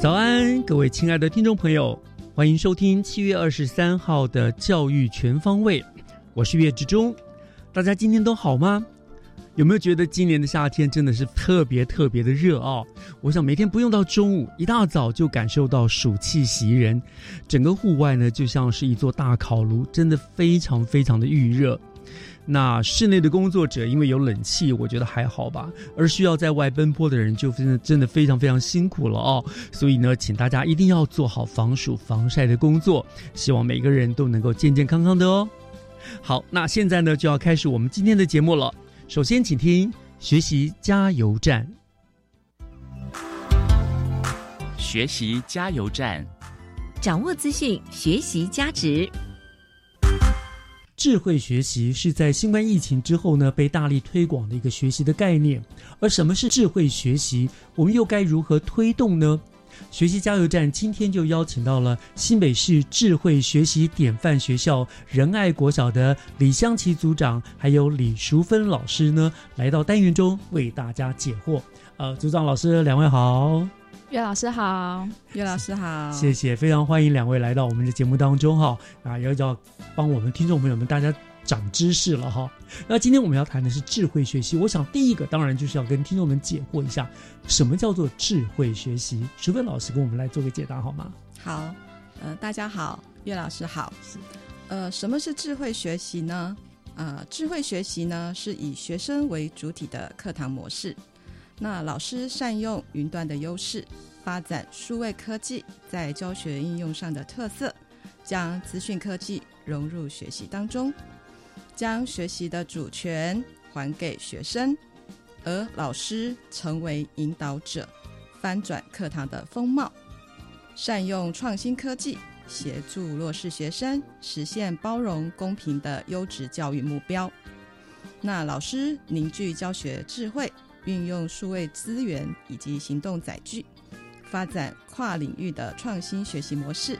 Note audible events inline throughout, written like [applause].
早安，各位亲爱的听众朋友，欢迎收听七月二十三号的《教育全方位》，我是岳志忠。大家今天都好吗？有没有觉得今年的夏天真的是特别特别的热哦？我想每天不用到中午，一大早就感受到暑气袭人，整个户外呢就像是一座大烤炉，真的非常非常的预热。那室内的工作者因为有冷气，我觉得还好吧。而需要在外奔波的人，就真的真的非常非常辛苦了哦。所以呢，请大家一定要做好防暑防晒的工作。希望每个人都能够健健康康的哦。好，那现在呢就要开始我们今天的节目了。首先，请听学习加油站。学习加油站，掌握资讯，学习加值。智慧学习是在新冠疫情之后呢，被大力推广的一个学习的概念。而什么是智慧学习？我们又该如何推动呢？学习加油站今天就邀请到了新北市智慧学习典范学校仁爱国小的李香琪组长，还有李淑芬老师呢，来到单元中为大家解惑。呃，组长老师，两位好。岳老师好，岳老师好，谢谢，非常欢迎两位来到我们的节目当中哈啊，要要帮我们听众朋友们大家长知识了哈。那今天我们要谈的是智慧学习，我想第一个当然就是要跟听众们解惑一下，什么叫做智慧学习？淑芬老师跟我们来做个解答好吗？好，呃，大家好，岳老师好，呃，什么是智慧学习呢？呃，智慧学习呢是以学生为主体的课堂模式。那老师善用云端的优势，发展数位科技在教学应用上的特色，将资讯科技融入学习当中，将学习的主权还给学生，而老师成为引导者，翻转课堂的风貌，善用创新科技协助弱势学生实现包容公平的优质教育目标。那老师凝聚教学智慧。运用数位资源以及行动载具，发展跨领域的创新学习模式，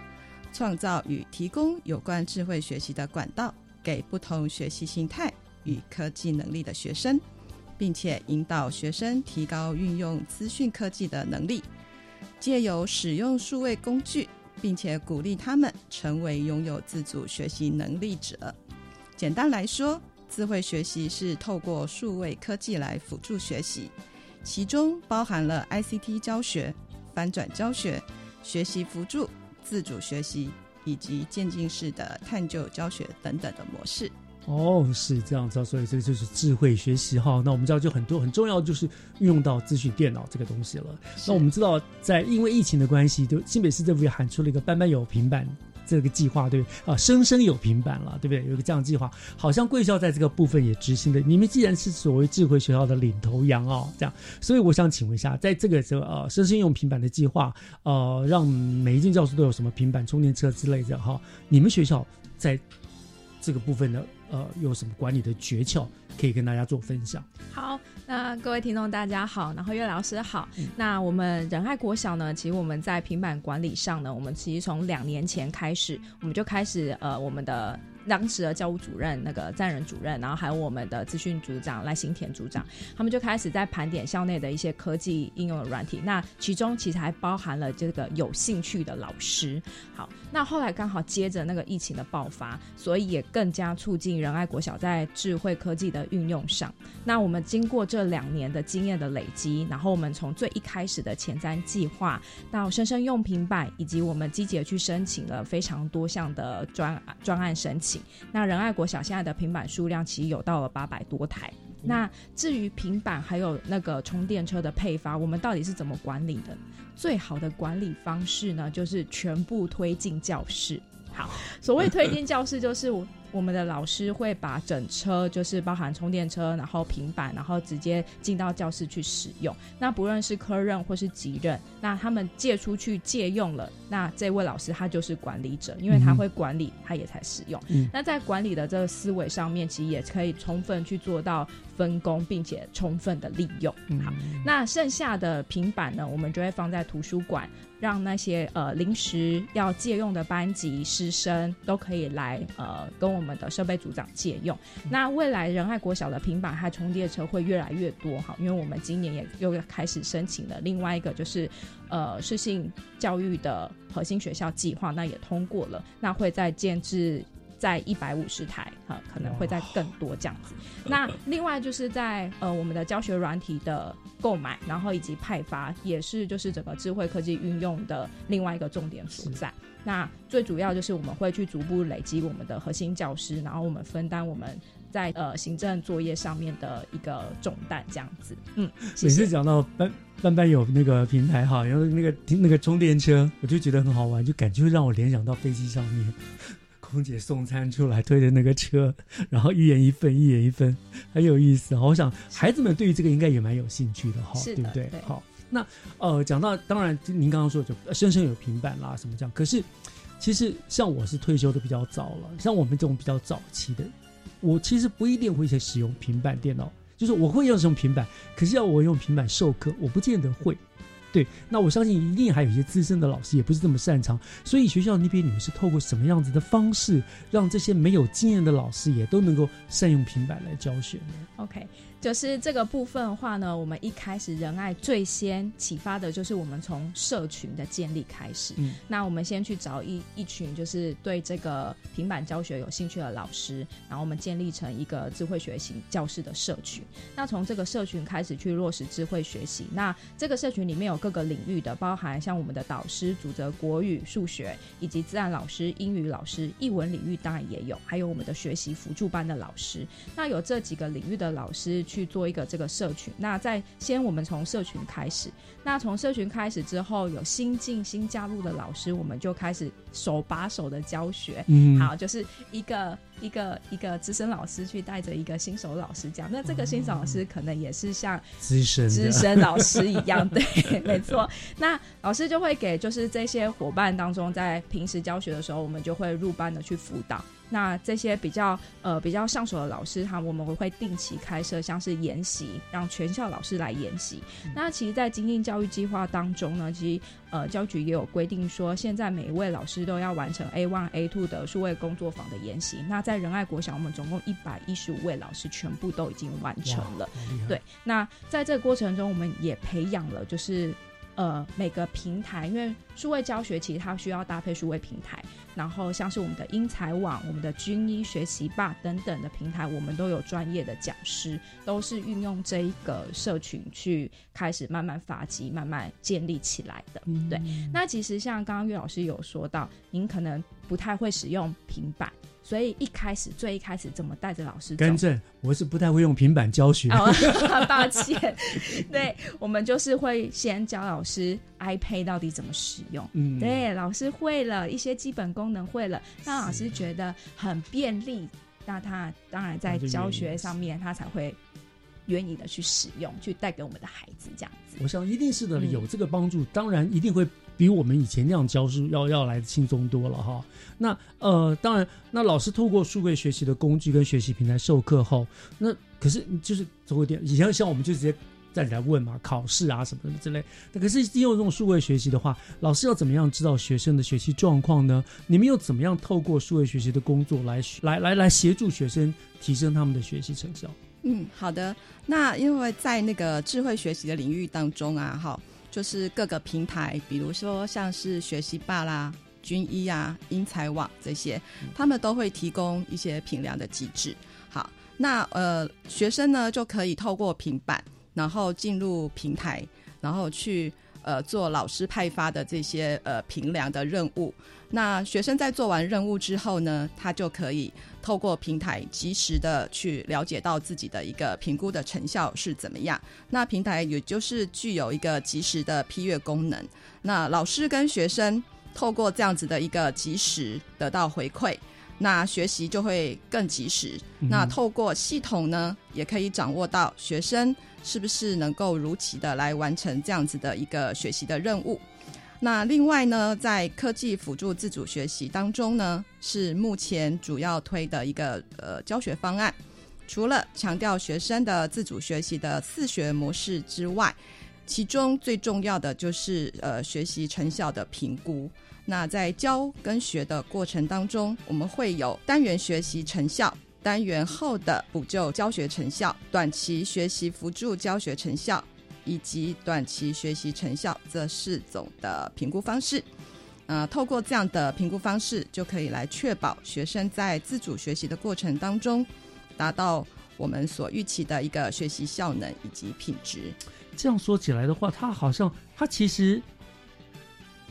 创造与提供有关智慧学习的管道，给不同学习形态与科技能力的学生，并且引导学生提高运用资讯科技的能力，借由使用数位工具，并且鼓励他们成为拥有自主学习能力者。简单来说。智慧学习是透过数位科技来辅助学习，其中包含了 ICT 教学、翻转教学、学习辅助、自主学习以及渐进式的探究教学等等的模式。哦，是这样子，所以这个就是智慧学习哈。那我们知道，就很多很重要，就是运用到资讯电脑这个东西了。那我们知道，在因为疫情的关系，就新北市政府也喊出了一个“班班有平板”。这个计划对啊，生生有平板了，对不对？有个这样计划，好像贵校在这个部分也执行的。你们既然是所谓智慧学校的领头羊哦，这样，所以我想请问一下，在这个时候，啊生生用平板的计划，呃，让每一间教室都有什么平板充电车之类的哈？你们学校在这个部分的，呃，有什么管理的诀窍？可以跟大家做分享。好，那各位听众大家好，然后岳老师好。那我们仁爱国小呢，其实我们在平板管理上呢，我们其实从两年前开始，我们就开始呃我们的。当时的教务主任那个赞仁主任，然后还有我们的资讯组长赖新田组长，他们就开始在盘点校内的一些科技应用的软体。那其中其实还包含了这个有兴趣的老师。好，那后来刚好接着那个疫情的爆发，所以也更加促进仁爱国小在智慧科技的运用上。那我们经过这两年的经验的累积，然后我们从最一开始的前瞻计划，到生生用平板，以及我们积极的去申请了非常多项的专专案申请。那仁爱国小现在的平板数量其实有到了八百多台。那至于平板还有那个充电车的配发，我们到底是怎么管理的？最好的管理方式呢，就是全部推进教室。好，所谓推进教室，就是我。我们的老师会把整车，就是包含充电车，然后平板，然后直接进到教室去使用。那不论是科任或是级任，那他们借出去借用了，那这位老师他就是管理者，因为他会管理，他也才使用。那在管理的这个思维上面，其实也可以充分去做到分工，并且充分的利用。好，那剩下的平板呢，我们就会放在图书馆。让那些呃临时要借用的班级师生都可以来呃跟我们的设备组长借用。那未来仁爱国小的平板和充电车会越来越多哈，因为我们今年也又开始申请了另外一个就是呃适性教育的核心学校计划，那也通过了，那会在建制。在一百五十台哈，可能会在更多这样子。那另外就是在呃我们的教学软体的购买，然后以及派发，也是就是整个智慧科技运用的另外一个重点所在。那最主要就是我们会去逐步累积我们的核心教师，然后我们分担我们在呃行政作业上面的一个重担这样子。嗯，每次讲到班班班有那个平台哈，然后那个那个充电车，我就觉得很好玩，就感觉让我联想到飞机上面。空姐送餐出来推的那个车，然后一人一份，一人一份，很有意思。我想孩子们对于这个应该也蛮有兴趣的哈，对不对？好，那呃，讲到当然，您刚刚说就生生有平板啦，什么这样。可是其实像我是退休的比较早了，像我们这种比较早期的，我其实不一定会去使用平板电脑，就是我会用什么平板，可是要我用平板授课，我不见得会。对，那我相信一定还有一些资深的老师也不是这么擅长，所以学校那边你们是透过什么样子的方式，让这些没有经验的老师也都能够善用平板来教学呢？OK。就是这个部分的话呢，我们一开始仁爱最先启发的就是我们从社群的建立开始。嗯，那我们先去找一一群就是对这个平板教学有兴趣的老师，然后我们建立成一个智慧学习教室的社群。那从这个社群开始去落实智慧学习。那这个社群里面有各个领域的，包含像我们的导师主责国语、数学，以及自然老师、英语老师、译文领域当然也有，还有我们的学习辅助班的老师。那有这几个领域的老师。去做一个这个社群，那在先我们从社群开始，那从社群开始之后，有新进新加入的老师，我们就开始手把手的教学，嗯，好，就是一个一个一个资深老师去带着一个新手老师讲，那这个新手老师可能也是像资深资深老师一样，[laughs] 对，没错，那老师就会给就是这些伙伴当中，在平时教学的时候，我们就会入班的去辅导。那这些比较呃比较上手的老师，哈，我们会定期开设像是研习，让全校老师来研习。那其实，在精英教育计划当中呢，其实呃教局也有规定说，现在每一位老师都要完成 A one A two 的数位工作坊的研习。那在仁爱国小，我们总共一百一十五位老师全部都已经完成了。对，那在这个过程中，我们也培养了就是。呃，每个平台，因为数位教学其实它需要搭配数位平台，然后像是我们的英才网、我们的军医学习吧等等的平台，我们都有专业的讲师，都是运用这一个社群去开始慢慢发迹、慢慢建立起来的。对，那其实像刚刚岳老师有说到，您可能不太会使用平板。所以一开始最一开始怎么带着老师？更正，我是不太会用平板教学。[laughs] 抱歉，对我们就是会先教老师 iPad 到底怎么使用。嗯，对，老师会了一些基本功能会了，让老师觉得很便利，那他当然在教学上面他才会愿意的去使用，去带给我们的孩子这样子。我想一定是的，有这个帮助，当然一定会。比我们以前那样教书要要来的轻松多了哈。那呃，当然，那老师透过数位学习的工具跟学习平台授课后，那可是就是走一点以前像我们就直接。再来问嘛，考试啊什么什么之类。那可是利用这种数位学习的话，老师要怎么样知道学生的学习状况呢？你们又怎么样透过数位学习的工作来来来来协助学生提升他们的学习成效？嗯，好的。那因为在那个智慧学习的领域当中啊，哈，就是各个平台，比如说像是学习霸啦、军医啊、英才网这些，他们都会提供一些评量的机制。好，那呃，学生呢就可以透过平板，然后进入平台，然后去呃做老师派发的这些呃评量的任务。那学生在做完任务之后呢，他就可以透过平台及时的去了解到自己的一个评估的成效是怎么样。那平台也就是具有一个及时的批阅功能。那老师跟学生透过这样子的一个及时得到回馈，那学习就会更及时。那透过系统呢，也可以掌握到学生是不是能够如期的来完成这样子的一个学习的任务。那另外呢，在科技辅助自主学习当中呢，是目前主要推的一个呃教学方案。除了强调学生的自主学习的自学模式之外，其中最重要的就是呃学习成效的评估。那在教跟学的过程当中，我们会有单元学习成效、单元后的补救教学成效、短期学习辅助教学成效。以及短期学习成效这四种的评估方式，呃，透过这样的评估方式，就可以来确保学生在自主学习的过程当中，达到我们所预期的一个学习效能以及品质。这样说起来的话，他好像他其实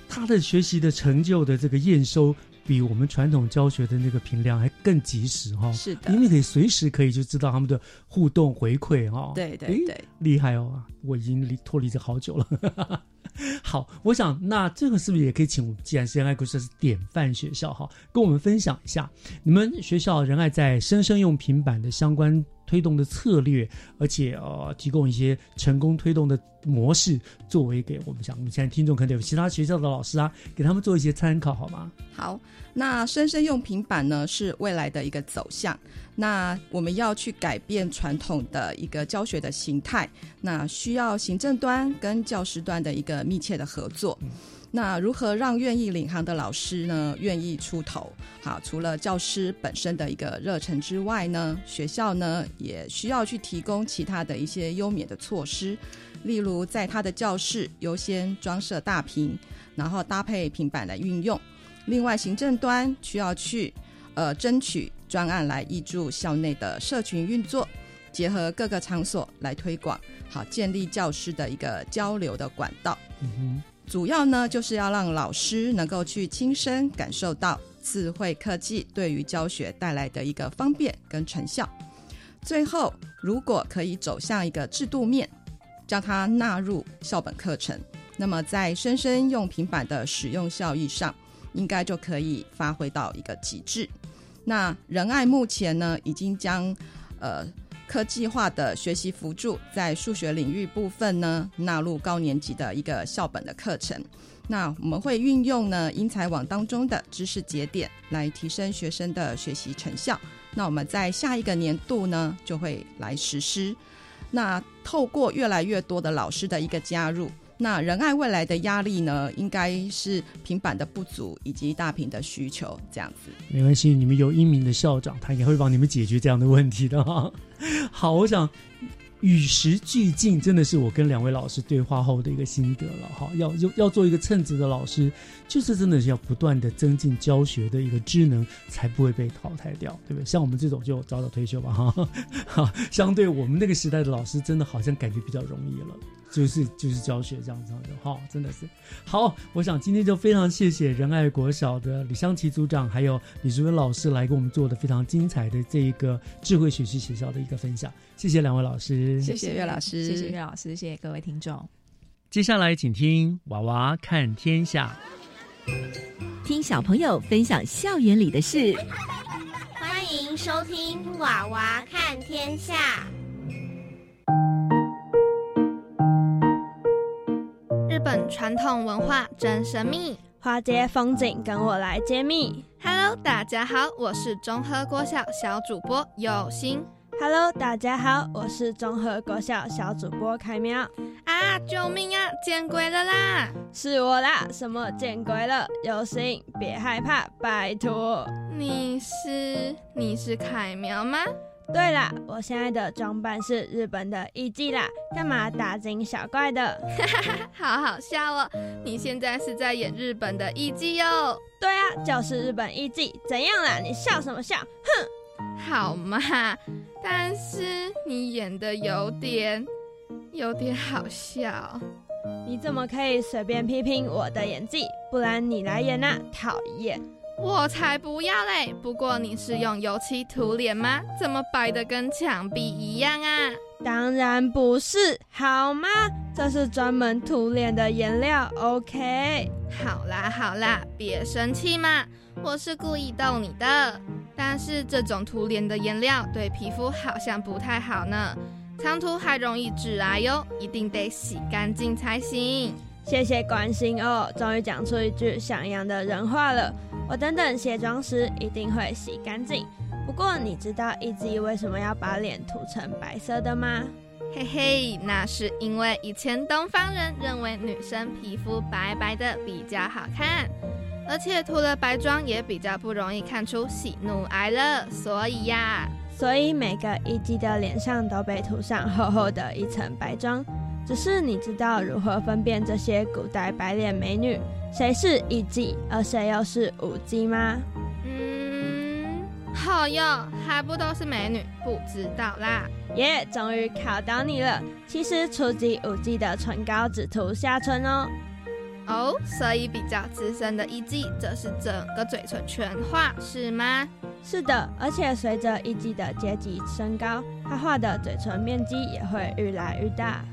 他的学习的成就的这个验收。比我们传统教学的那个评量还更及时哈，是的，因为可以随时可以就知道他们的互动回馈哈，对对对，厉害哦，我已经离脱离这好久了。[laughs] 好，我想那这个是不是也可以请，既然是仁爱国是典范学校哈，跟我们分享一下你们学校仁爱在生生用平板的相关。推动的策略，而且呃，提供一些成功推动的模式，作为给我们讲，我们现在听众可能有其他学校的老师啊，给他们做一些参考，好吗？好，那生生用平板呢，是未来的一个走向。那我们要去改变传统的一个教学的形态，那需要行政端跟教师端的一个密切的合作。那如何让愿意领航的老师呢愿意出头？好，除了教师本身的一个热忱之外呢，学校呢也需要去提供其他的一些优免的措施，例如在他的教室优先装设大屏，然后搭配平板来运用。另外，行政端需要去呃争取专案来挹注校内的社群运作，结合各个场所来推广，好建立教师的一个交流的管道。嗯哼。主要呢，就是要让老师能够去亲身感受到智慧科技对于教学带来的一个方便跟成效。最后，如果可以走向一个制度面，将它纳入校本课程，那么在生生用平板的使用效益上，应该就可以发挥到一个极致。那仁爱目前呢，已经将呃。科技化的学习辅助在数学领域部分呢，纳入高年级的一个校本的课程。那我们会运用呢英才网当中的知识节点来提升学生的学习成效。那我们在下一个年度呢就会来实施。那透过越来越多的老师的一个加入。那仁爱未来的压力呢，应该是平板的不足以及大屏的需求这样子。没关系，你们有英明的校长，他也会帮你们解决这样的问题的哈。[laughs] 好，我想。与时俱进，真的是我跟两位老师对话后的一个心得了哈。要要要做一个称职的老师，就是真的是要不断的增进教学的一个智能，才不会被淘汰掉，对不对？像我们这种就早早退休吧哈。哈，相对我们那个时代的老师，真的好像感觉比较容易了，就是就是教学这样子的哈，真的是好。我想今天就非常谢谢仁爱国小的李湘琪组长，还有李淑文老师来给我们做的非常精彩的这一个智慧学习学校的一个分享。谢谢两位老师，谢谢岳老师，谢谢岳老师，谢谢各位听众。接下来，请听《娃娃看天下》，听小朋友分享校园里的事。欢迎收听《娃娃看天下》。日本传统文化真神秘，花街风景跟我来揭秘。Hello，大家好，我是中和国小小主播有心。Hello，大家好，我是综合国小小主播凯苗。啊！救命啊！见鬼了啦！是我啦！什么见鬼了？有心别害怕，拜托。你是你是凯苗吗？对啦，我现在的装扮是日本的艺伎啦，干嘛大惊小怪的？哈哈哈，好好笑哦！你现在是在演日本的艺伎哟？对啊，就是日本艺伎。怎样啦？你笑什么笑？哼！好嘛，但是你演的有点有点好笑。你怎么可以随便批评我的演技？不然你来演啊！讨厌！我才不要嘞！不过你是用油漆涂脸吗？怎么白的跟墙壁一样啊？当然不是，好吗？这是专门涂脸的颜料。OK，好啦好啦，别生气嘛，我是故意逗你的。但是这种涂脸的颜料对皮肤好像不太好呢，长涂还容易致癌哟，一定得洗干净才行。谢谢关心哦，终于讲出一句像样的人话了。我等等卸妆时一定会洗干净。不过你知道一直为什么要把脸涂成白色的吗？嘿嘿，那是因为以前东方人认为女生皮肤白白的比较好看，而且涂了白妆也比较不容易看出喜怒哀乐，所以呀，所以每个艺妓的脸上都被涂上厚厚的一层白妆。只是你知道如何分辨这些古代白脸美女谁是艺妓，而谁又是舞妓吗？嗯，好哟，还不都是美女？不知道啦。耶，终于考到你了。其实初级舞妓的唇膏只涂下唇哦。哦，所以比较资深的艺妓，则是整个嘴唇全画，是吗？是的，而且随着艺妓的阶级升高，她画的嘴唇面积也会越来越大。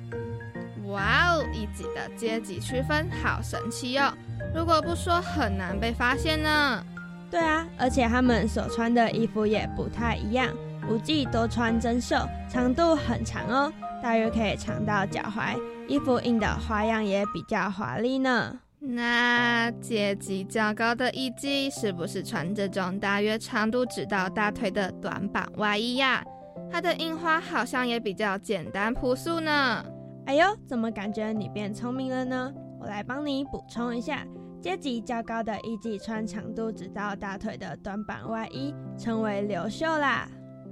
哇哦，一级的阶级区分好神奇哟！如果不说，很难被发现呢。对啊，而且他们所穿的衣服也不太一样。舞伎多穿针绣，长度很长哦，大约可以长到脚踝。衣服印的花样也比较华丽呢。那阶级较高的艺妓是不是穿这种大约长度只到大腿的短版外衣呀？它的印花好像也比较简单朴素呢。哎呦，怎么感觉你变聪明了呢？我来帮你补充一下，阶级较高的艺妓穿长度直到大腿的短版外衣，称为流袖啦。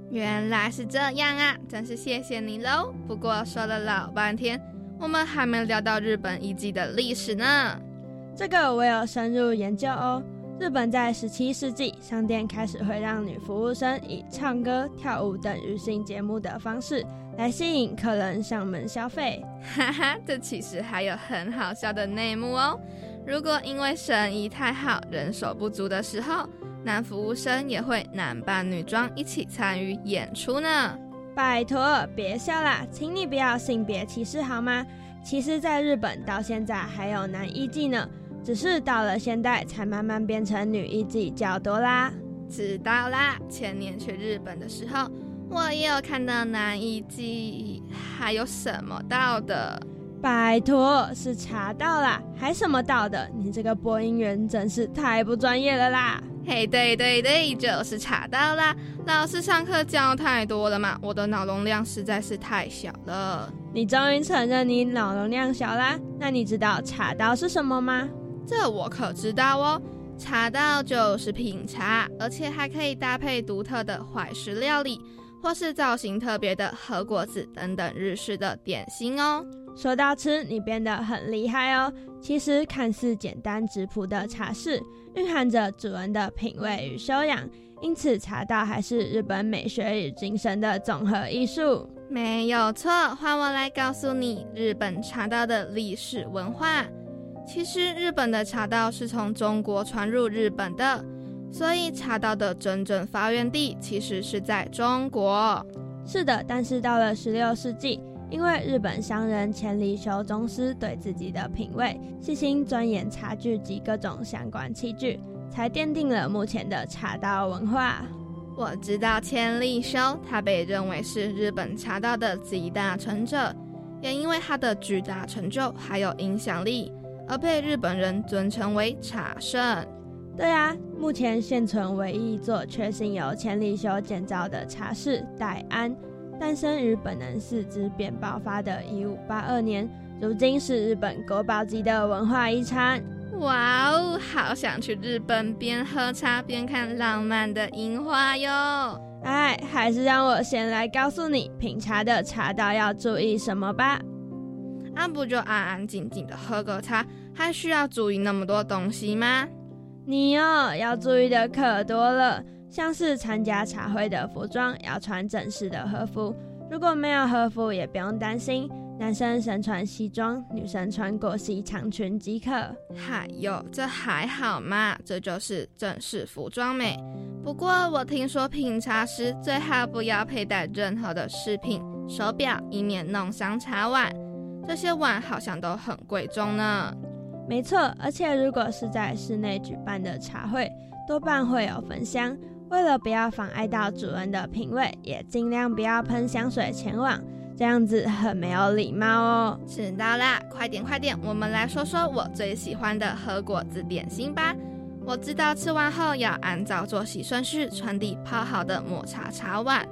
原来是这样啊，真是谢谢你喽。不过说了老半天，我们还没聊到日本艺妓的历史呢。这个我有深入研究哦。日本在十七世纪，商店开始会让女服务生以唱歌、跳舞等娱性节目的方式来吸引客人上门消费。哈哈，这其实还有很好笑的内幕哦。如果因为生意太好，人手不足的时候，男服务生也会男扮女装一起参与演出呢。拜托，别笑啦，请你不要性别歧视好吗？其实，在日本到现在还有男艺妓呢。只是到了现代，才慢慢变成女艺妓较多啦。知道啦，前年去日本的时候，我也有看到男艺妓，还有什么道的？拜托，是茶道啦，还什么道的？你这个播音员真是太不专业了啦！嘿，对对对，就是茶道啦。老师上课教太多了嘛，我的脑容量实在是太小了。你终于承认你脑容量小啦？那你知道茶道是什么吗？这我可知道哦，茶道就是品茶，而且还可以搭配独特的怀石料理，或是造型特别的和果子等等日式的点心哦。说到吃，你变得很厉害哦。其实看似简单质朴的茶室，蕴含着主人的品味与修养，因此茶道还是日本美学与精神的总和艺术。没有错，换我来告诉你日本茶道的历史文化。其实日本的茶道是从中国传入日本的，所以茶道的真正发源地其实是在中国。是的，但是到了十六世纪，因为日本商人千利休宗师对自己的品味细心钻研茶具及各种相关器具，才奠定了目前的茶道文化。我知道千利休，他被认为是日本茶道的集大成者，也因为他的巨大成就还有影响力。而被日本人尊称为茶圣。对啊，目前现存唯一一座确信由千利休建造的茶室戴安，诞生于本能寺之变爆发的一五八二年，如今是日本国宝级的文化遗产。哇哦，好想去日本边喝茶边看浪漫的樱花哟！哎，还是让我先来告诉你，品茶的茶道要注意什么吧。那不就安安静静的喝个茶，还需要注意那么多东西吗？你哦，要注意的可多了，像是参加茶会的服装要穿正式的和服，如果没有和服也不用担心，男生身穿西装，女生穿过膝长裙即可。嗨哟，这还好嘛，这就是正式服装美。不过我听说品茶时最好不要佩戴任何的饰品、手表，以免弄伤茶碗。这些碗好像都很贵重呢。没错，而且如果是在室内举办的茶会，多半会有焚香。为了不要妨碍到主人的品味，也尽量不要喷香水前往，这样子很没有礼貌哦。知道啦，快点快点，我们来说说我最喜欢的和果子点心吧。我知道吃完后要按照作息顺序传递泡好的抹茶茶碗。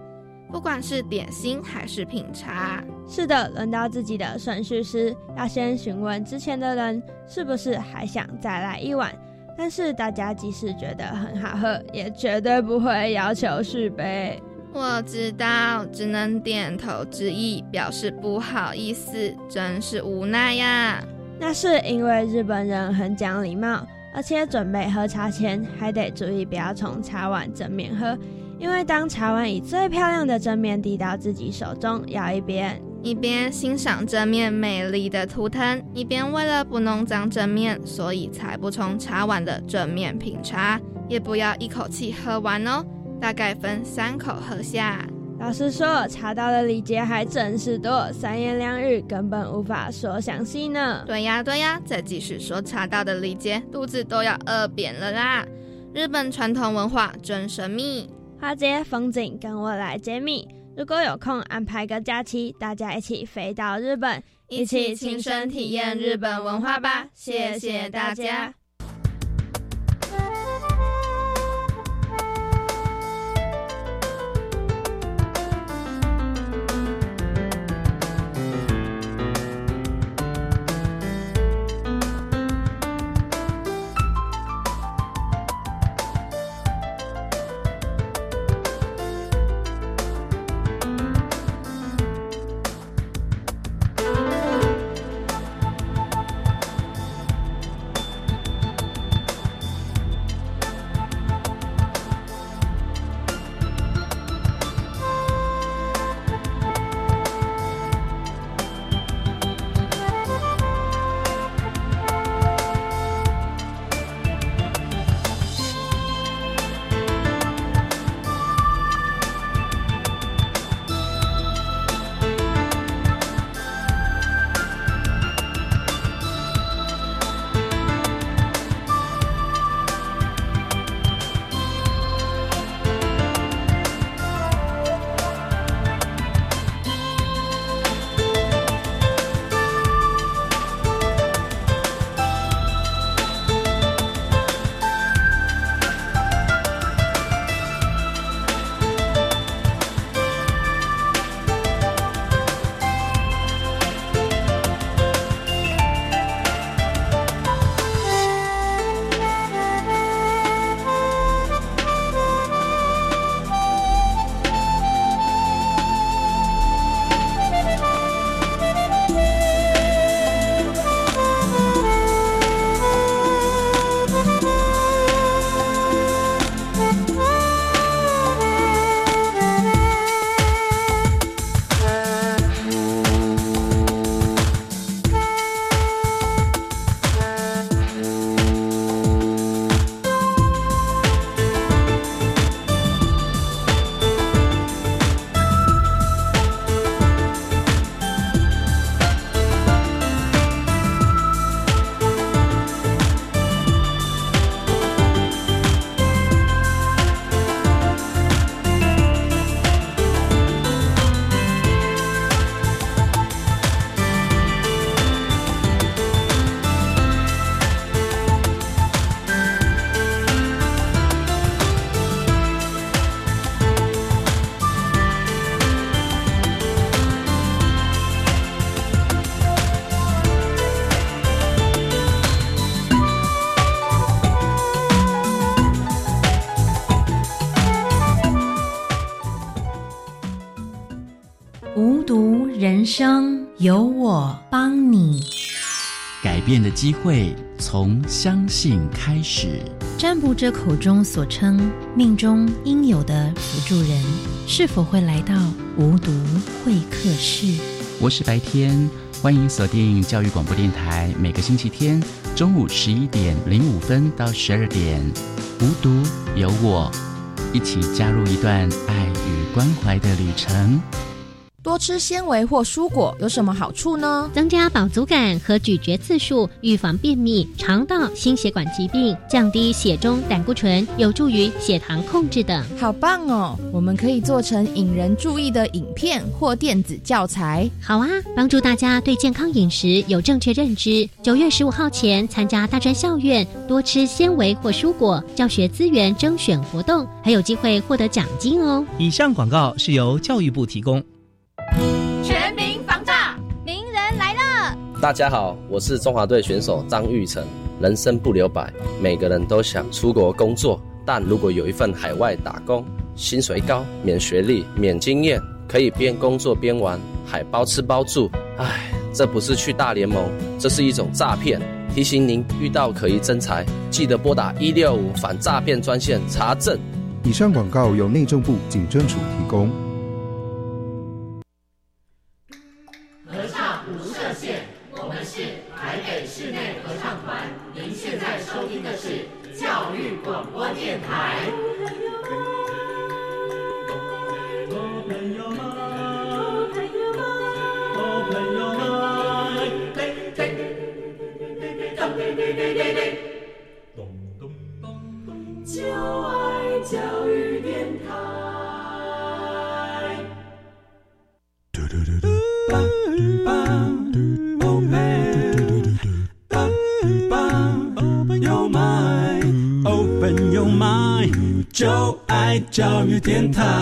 不管是点心还是品茶，是的，轮到自己的顺序时，要先询问之前的人是不是还想再来一碗。但是大家即使觉得很好喝，也绝对不会要求续杯。我知道，只能点头致意，表示不好意思，真是无奈呀。那是因为日本人很讲礼貌，而且准备喝茶前还得注意不要从茶碗正面喝。因为当茶碗以最漂亮的正面递到自己手中，要一边一边欣赏正面美丽的图腾，一边为了不弄脏正面，所以才不从茶碗的正面品茶，也不要一口气喝完哦，大概分三口喝下。老实说，茶道的礼节还真是多，三言两语根本无法说详细呢。对呀对呀，再继续说茶道的礼节，肚子都要饿扁了啦。日本传统文化真神秘。花街风景，跟我来揭秘。如果有空，安排个假期，大家一起飞到日本，一起亲身体验日本文化吧。谢谢大家。变的机会从相信开始。占卜者口中所称命中应有的辅助人，是否会来到无毒会客室？我是白天，欢迎锁定教育广播电台，每个星期天中午十一点零五分到十二点，无毒有我，一起加入一段爱与关怀的旅程。多吃纤维或蔬果有什么好处呢？增加饱足感和咀嚼次数，预防便秘、肠道、心血管疾病，降低血中胆固醇，有助于血糖控制等。好棒哦！我们可以做成引人注意的影片或电子教材。好啊，帮助大家对健康饮食有正确认知。九月十五号前参加大专校院多吃纤维或蔬果教学资源征选活动，还有机会获得奖金哦。以上广告是由教育部提供。大家好，我是中华队选手张玉成。人生不留白，每个人都想出国工作，但如果有一份海外打工，薪水高、免学历、免经验，可以边工作边玩，还包吃包住。唉，这不是去大联盟，这是一种诈骗。提醒您，遇到可疑真才，记得拨打一六五反诈骗专线查证。以上广告由内政部警政署提供。教育电台。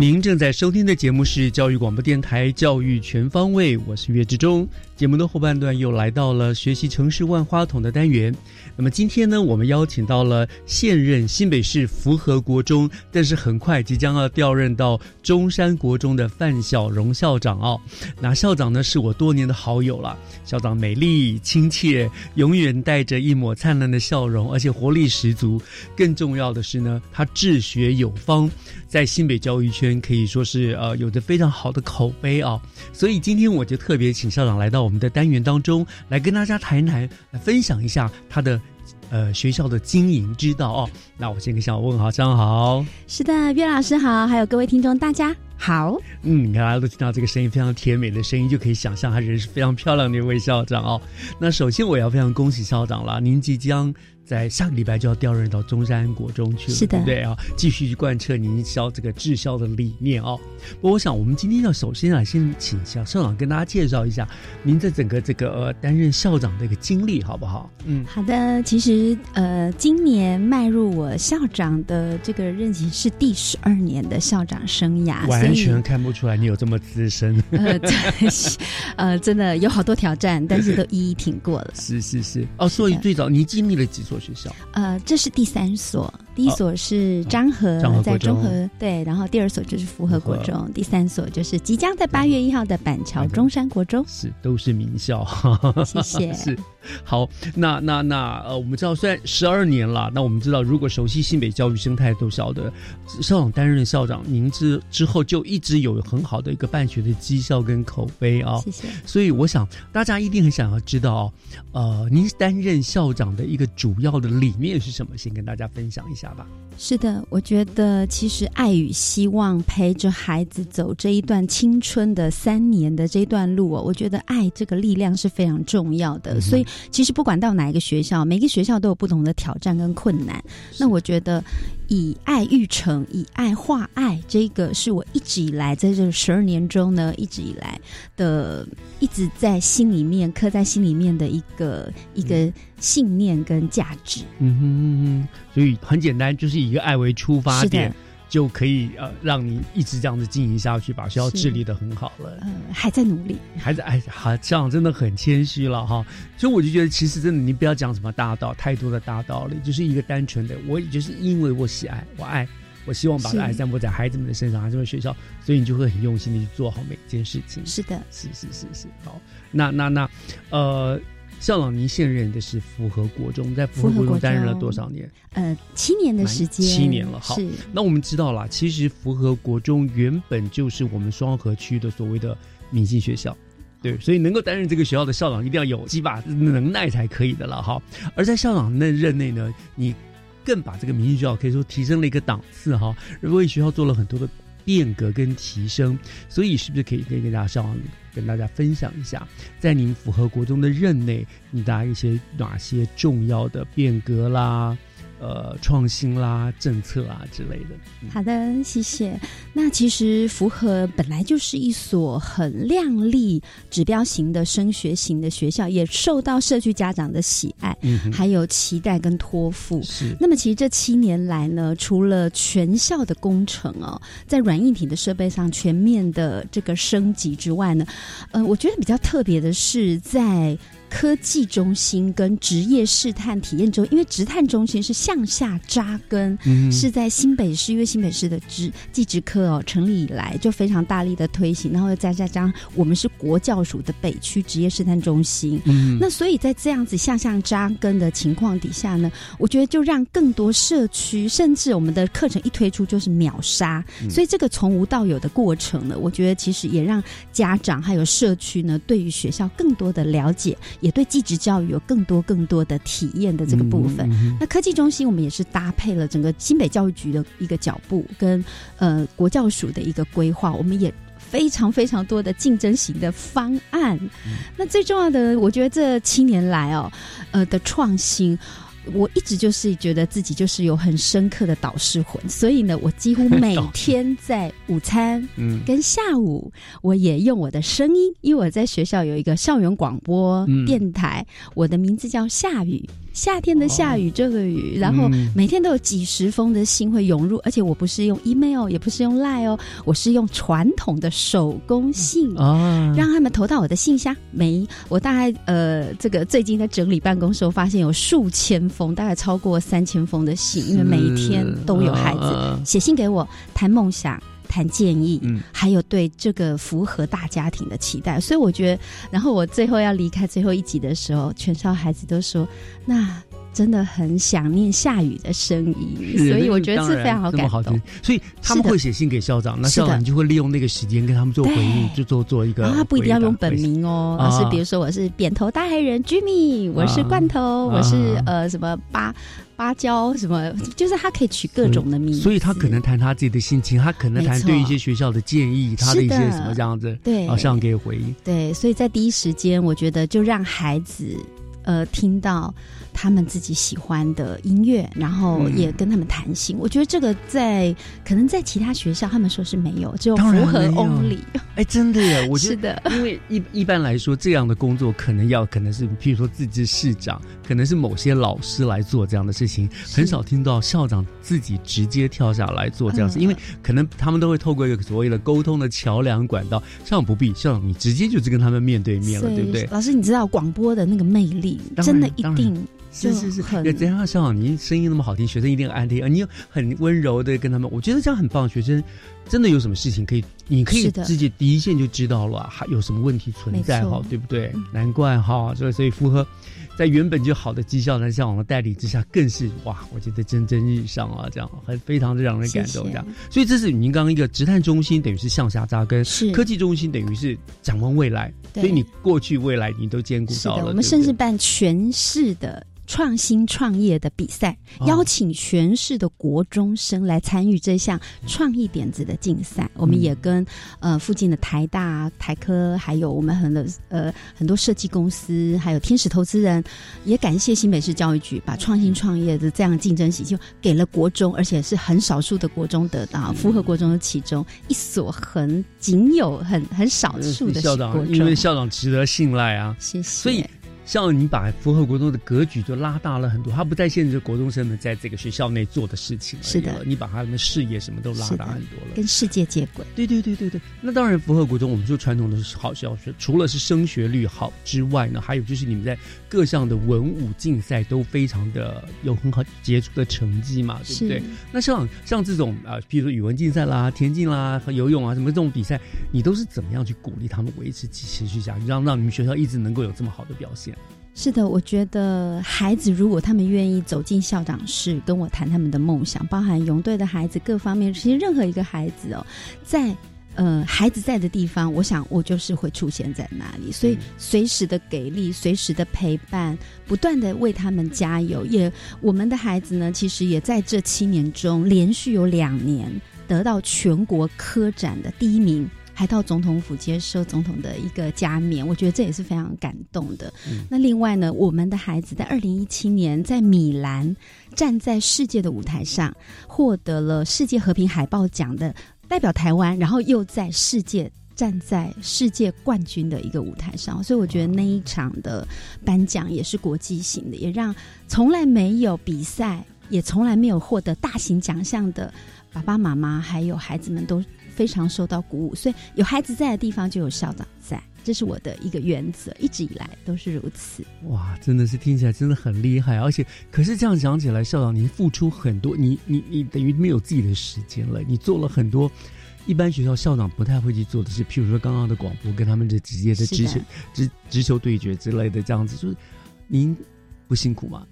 您正在收听的节目是教育广播电台《教育全方位》，我是岳志忠。节目的后半段又来到了学习城市万花筒的单元。那么今天呢，我们邀请到了现任新北市福和国中，但是很快即将要调任到中山国中的范小荣校长哦。那校长呢，是我多年的好友了。校长美丽亲切，永远带着一抹灿烂的笑容，而且活力十足。更重要的是呢，他治学有方，在新北教育圈可以说是呃有着非常好的口碑啊。所以今天我就特别请校长来到我们的单元当中，来跟大家谈一谈，来分享一下他的。呃，学校的经营之道哦。那我先跟小问好，上午好。是的，岳老师好，还有各位听众，大家好。嗯，大家都听到这个声音非常甜美的声音，就可以想象他人是非常漂亮的一位校长哦。那首先我要非常恭喜校长了，您即将。在下个礼拜就要调任到中山国中去了，是的，对啊，继续去贯彻您销这个治校的理念哦。不过，我想我们今天要首先啊，先请校校长跟大家介绍一下您在整个这个呃担任校长的一个经历，好不好？嗯，好的。其实呃，今年迈入我校长的这个任期是第十二年的校长生涯，完全看不出来你有这么资深。[laughs] 呃，[laughs] 呃，真的有好多挑战，但是都一一挺过了。[laughs] 是是是哦，所以最早你经历了几所？学校，呃，这是第三所，第一所是漳河，在中和，对，然后第二所就是福和国中，第三所就是即将在八月一号的板桥中山国中，是都是名校，[laughs] 谢谢。[laughs] 是好，那那那呃，我们知道虽然十二年了，那我们知道如果熟悉新北教育生态都晓得，校长担任校长，您之之后就一直有很好的一个办学的绩效跟口碑啊，谢谢。所以我想大家一定很想要知道，呃，您担任校长的一个主。要的理念是什么？先跟大家分享一下吧。是的，我觉得其实爱与希望陪着孩子走这一段青春的三年的这段路哦，我觉得爱这个力量是非常重要的。所以其实不管到哪一个学校，每个学校都有不同的挑战跟困难。那我觉得。以爱育成，以爱化爱，这个是我一直以来在这十二年中呢，一直以来的一直在心里面刻在心里面的一个一个信念跟价值。嗯哼嗯哼，所以很简单，就是以一个爱为出发点，就可以呃让你一直这样子经营下去，把学校治理的很好了。呃，还在努力，还在哎，好，这样真的很谦虚了哈。所以我就觉得，其实真的，你不要讲什么大道，太多的大道理，就是一个单纯的，我就是因为我喜爱，我爱，我希望把爱散播在孩子们的身上，孩子们学校，所以你就会很用心的去做好每一件事情。是的，是是是是。好，那那那，呃。校长，您现任的是福和国中，在福和国中担任了多少年？呃，七年的时间，七年了。好，那我们知道了，其实福和国中原本就是我们双河区的所谓的明星学校，对，所以能够担任这个学校的校长，一定要有几把能耐才可以的了哈。而在校长那任内呢，你更把这个明星学校可以说提升了一个档次哈，为学校做了很多的。变革跟提升，所以是不是可以跟大家上网跟大家分享一下，在您符合国中的任内，你大一些哪些重要的变革啦？呃，创新啦，政策啊之类的。好的，谢谢。那其实福和本来就是一所很亮丽、指标型的升学型的学校，也受到社区家长的喜爱，还有期待跟托付。是。那么其实这七年来呢，除了全校的工程哦，在软硬体的设备上全面的这个升级之外呢，呃，我觉得比较特别的是在。科技中心跟职业试探体验中，因为职探中心是向下扎根，是在新北市，因为新北市的职技职科哦成立以来就非常大力的推行，然后又再加上我们是国教署的北区职业试探中心，嗯。那所以在这样子向下扎根的情况底下呢，我觉得就让更多社区，甚至我们的课程一推出就是秒杀，所以这个从无到有的过程呢，我觉得其实也让家长还有社区呢，对于学校更多的了解。也对技职教育有更多更多的体验的这个部分。那科技中心我们也是搭配了整个新北教育局的一个脚步，跟呃国教署的一个规划，我们也非常非常多的竞争型的方案。那最重要的，我觉得这七年来哦，呃的创新。我一直就是觉得自己就是有很深刻的导师魂，所以呢，我几乎每天在午餐 [laughs] 嗯跟下午，我也用我的声音，因为我在学校有一个校园广播电台，我的名字叫夏雨。夏天的下雨，这个雨，然后每天都有几十封的信会涌入，而且我不是用 email，也不是用 line 哦，我是用传统的手工信啊，让他们投到我的信箱。每我大概呃，这个最近在整理办公室，我发现有数千封，大概超过三千封的信，因为每一天都有孩子写信给我谈梦想。谈建议，嗯，还有对这个符合大家庭的期待，所以我觉得，然后我最后要离开最后一集的时候，全校孩子都说，那真的很想念下雨的声音，所以我觉得是非常好感动。所以他们会写信给校长，那校长就会利用那个时间跟他们做回应，就做做一个。他不一定要用本名哦，而是比如说我是扁头大黑人 Jimmy，我是罐头，我是呃什么八。芭蕉什么，就是他可以取各种的名字，所以他可能谈他自己的心情，他可能谈对一些学校的建议，他的一些什么这样子，对，好像给回应。对，所以在第一时间，我觉得就让孩子呃听到。他们自己喜欢的音乐，然后也跟他们谈心。我觉得这个在可能在其他学校，他们说是没有，只有符合 only。哎，真的耶！我觉得 [laughs] 是的，因为一一般来说，这样的工作可能要可能是，譬如说自治市长，可能是某些老师来做这样的事情，很少听到校长自己直接跳下来做这样子。因为可能他们都会透过一个所谓的沟通的桥梁管道，校长不必，校长你直接就是跟他们面对面了，对不对？老师，你知道广播的那个魅力，真的一定。是是是，也这样像你声音那么好听，学生一定安听，啊你又很温柔的跟他们，我觉得这样很棒。学生真的有什么事情可以，你可以自己第一线就知道了，还有什么问题存在哈，对不对？难怪哈，所以所以符合在原本就好的绩效呢，像我们带领之下，更是哇，我觉得蒸蒸日上啊，这样很非常的让人感动这样。所以这是您刚刚一个直探中心，等于是向下扎根；科技中心等于是展望未来，所以你过去未来你都兼顾到了。我们甚至办全市的。创新创业的比赛，邀请全市的国中生来参与这项创意点子的竞赛。我们也跟呃附近的台大、台科，还有我们很多呃很多设计公司，还有天使投资人，也感谢新北市教育局把创新创业的这样竞争喜就给了国中，而且是很少数的国中得到，符合国中的其中一所很仅有、很很少数的校长，因为校长值得信赖啊，谢谢。所以。像你把符合国中的格局就拉大了很多，它不再限制国中生们在这个学校内做的事情了，是的，你把他们的事业什么都拉大很多了，跟世界接轨。对对对对对，那当然符合国中，我们说传统的好小学，除了是升学率好之外呢，还有就是你们在各项的文武竞赛都非常的有很好杰出的成绩嘛，对不对？那像像这种啊，比如说语文竞赛啦、田径啦和游泳啊什么这种比赛，你都是怎么样去鼓励他们维持持续下去，让让你们学校一直能够有这么好的表现？是的，我觉得孩子如果他们愿意走进校长室跟我谈他们的梦想，包含泳队的孩子各方面，其实任何一个孩子哦，在呃孩子在的地方，我想我就是会出现在那里，所以随时的给力，随时的陪伴，不断的为他们加油。也我们的孩子呢，其实也在这七年中连续有两年得到全国科展的第一名。还到总统府接受总统的一个加冕，我觉得这也是非常感动的。那另外呢，我们的孩子在二零一七年在米兰站在世界的舞台上，获得了世界和平海报奖的代表台湾，然后又在世界站在世界冠军的一个舞台上，所以我觉得那一场的颁奖也是国际性的，也让从来没有比赛，也从来没有获得大型奖项的爸爸妈妈还有孩子们都。非常受到鼓舞，所以有孩子在的地方就有校长在，这是我的一个原则，一直以来都是如此。哇，真的是听起来真的很厉害，而且可是这样讲起来，校长您付出很多，你你你等于没有自己的时间了，你做了很多一般学校校长不太会去做的事，譬如说刚刚的广播跟他们的直接的直球直直球对决之类的，这样子就是您不辛苦吗？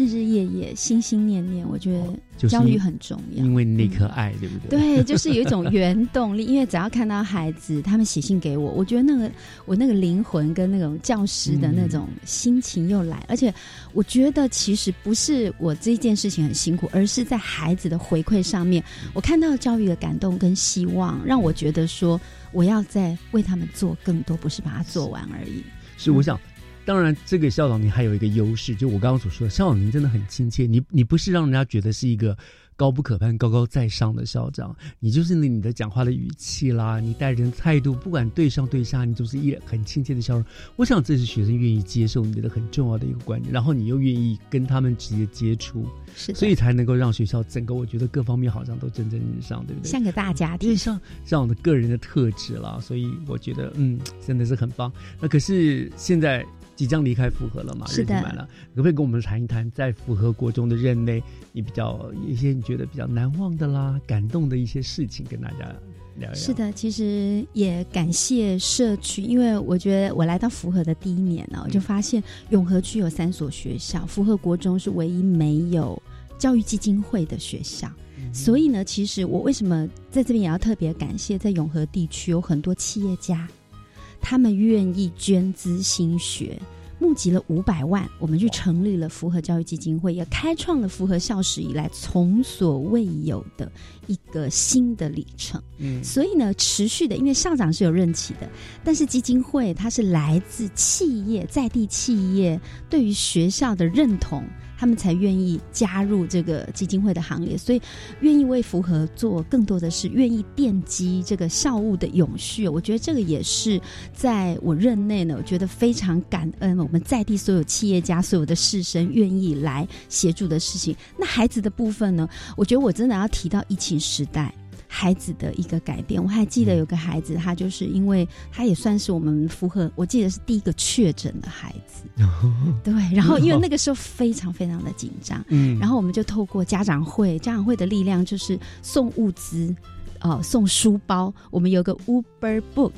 日日夜夜心心念念，我觉得教育很重要，因为那颗爱，对不对？对，就是有一种原动力。因为只要看到孩子他们写信给我，我觉得那个我那个灵魂跟那种教师的那种心情又来。而且我觉得其实不是我这件事情很辛苦，而是在孩子的回馈上面，我看到教育的感动跟希望，让我觉得说我要再为他们做更多，不是把它做完而已。是我想。当然，这个校长您还有一个优势，就我刚刚所说的，校长您真的很亲切。你你不是让人家觉得是一个高不可攀、高高在上的校长，你就是你的讲话的语气啦，你待人态度，不管对上对下，你都是一很亲切的笑容。我想这是学生愿意接受你的很重要的一个观点，然后你又愿意跟他们直接接触，是，所以才能够让学校整个我觉得各方面好像都蒸蒸日上，对不对？像个大家庭，像像我的个人的特质啦，所以我觉得嗯，真的是很棒。那可是现在。即将离开复合了嘛？是的，了，可不可以跟我们谈一谈，在复合国中的任内，你比较一些你觉得比较难忘的啦、感动的一些事情，跟大家聊一聊。是的，其实也感谢社区，因为我觉得我来到复合的第一年呢，我就发现永和区有三所学校，复合国中是唯一没有教育基金会的学校，所以呢，其实我为什么在这边也要特别感谢，在永和地区有很多企业家。他们愿意捐资兴学，募集了五百万，我们去成立了符合教育基金会，也开创了符合校史以来从所未有的一个新的里程。嗯，所以呢，持续的，因为校长是有任期的，但是基金会它是来自企业在地企业对于学校的认同。他们才愿意加入这个基金会的行列，所以愿意为符合做更多的事，愿意奠基这个校务的永续。我觉得这个也是在我任内呢，我觉得非常感恩我们在地所有企业家、所有的士绅愿意来协助的事情。那孩子的部分呢，我觉得我真的要提到疫情时代。孩子的一个改变，我还记得有个孩子，他就是因为他也算是我们符合，我记得是第一个确诊的孩子，[laughs] 对。然后因为那个时候非常非常的紧张，嗯，然后我们就透过家长会，家长会的力量就是送物资，哦，送书包。我们有个 Uber Book。